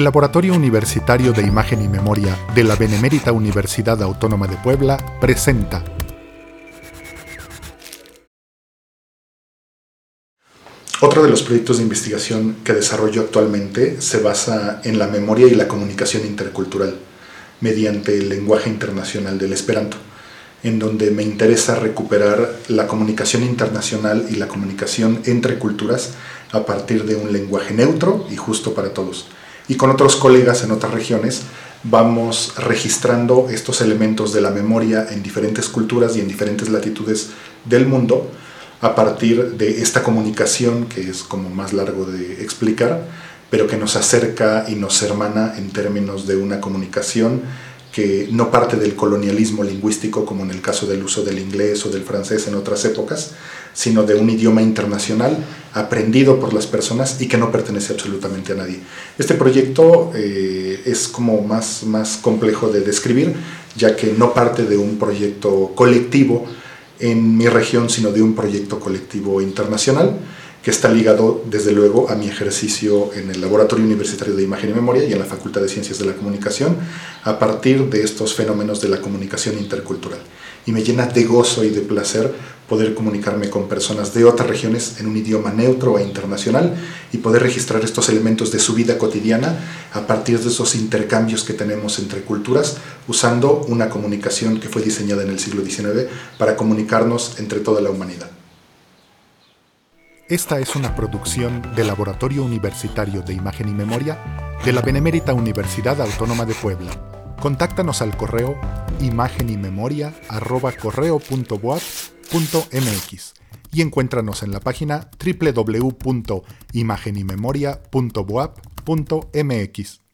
El Laboratorio Universitario de Imagen y Memoria de la Benemérita Universidad Autónoma de Puebla presenta Otro de los proyectos de investigación que desarrollo actualmente se basa en la memoria y la comunicación intercultural mediante el lenguaje internacional del Esperanto, en donde me interesa recuperar la comunicación internacional y la comunicación entre culturas a partir de un lenguaje neutro y justo para todos. Y con otros colegas en otras regiones vamos registrando estos elementos de la memoria en diferentes culturas y en diferentes latitudes del mundo a partir de esta comunicación que es como más largo de explicar, pero que nos acerca y nos hermana en términos de una comunicación que no parte del colonialismo lingüístico como en el caso del uso del inglés o del francés en otras épocas, sino de un idioma internacional aprendido por las personas y que no pertenece absolutamente a nadie. Este proyecto eh, es como más, más complejo de describir, ya que no parte de un proyecto colectivo, en mi región, sino de un proyecto colectivo internacional que está ligado desde luego a mi ejercicio en el Laboratorio Universitario de Imagen y Memoria y en la Facultad de Ciencias de la Comunicación a partir de estos fenómenos de la comunicación intercultural. Y me llena de gozo y de placer poder comunicarme con personas de otras regiones en un idioma neutro e internacional y poder registrar estos elementos de su vida cotidiana a partir de esos intercambios que tenemos entre culturas usando una comunicación que fue diseñada en el siglo XIX para comunicarnos entre toda la humanidad. Esta es una producción del Laboratorio Universitario de Imagen y Memoria de la Benemérita Universidad Autónoma de Puebla. Contáctanos al correo y encuéntranos en la página www.imagenymemoria.boap.mx.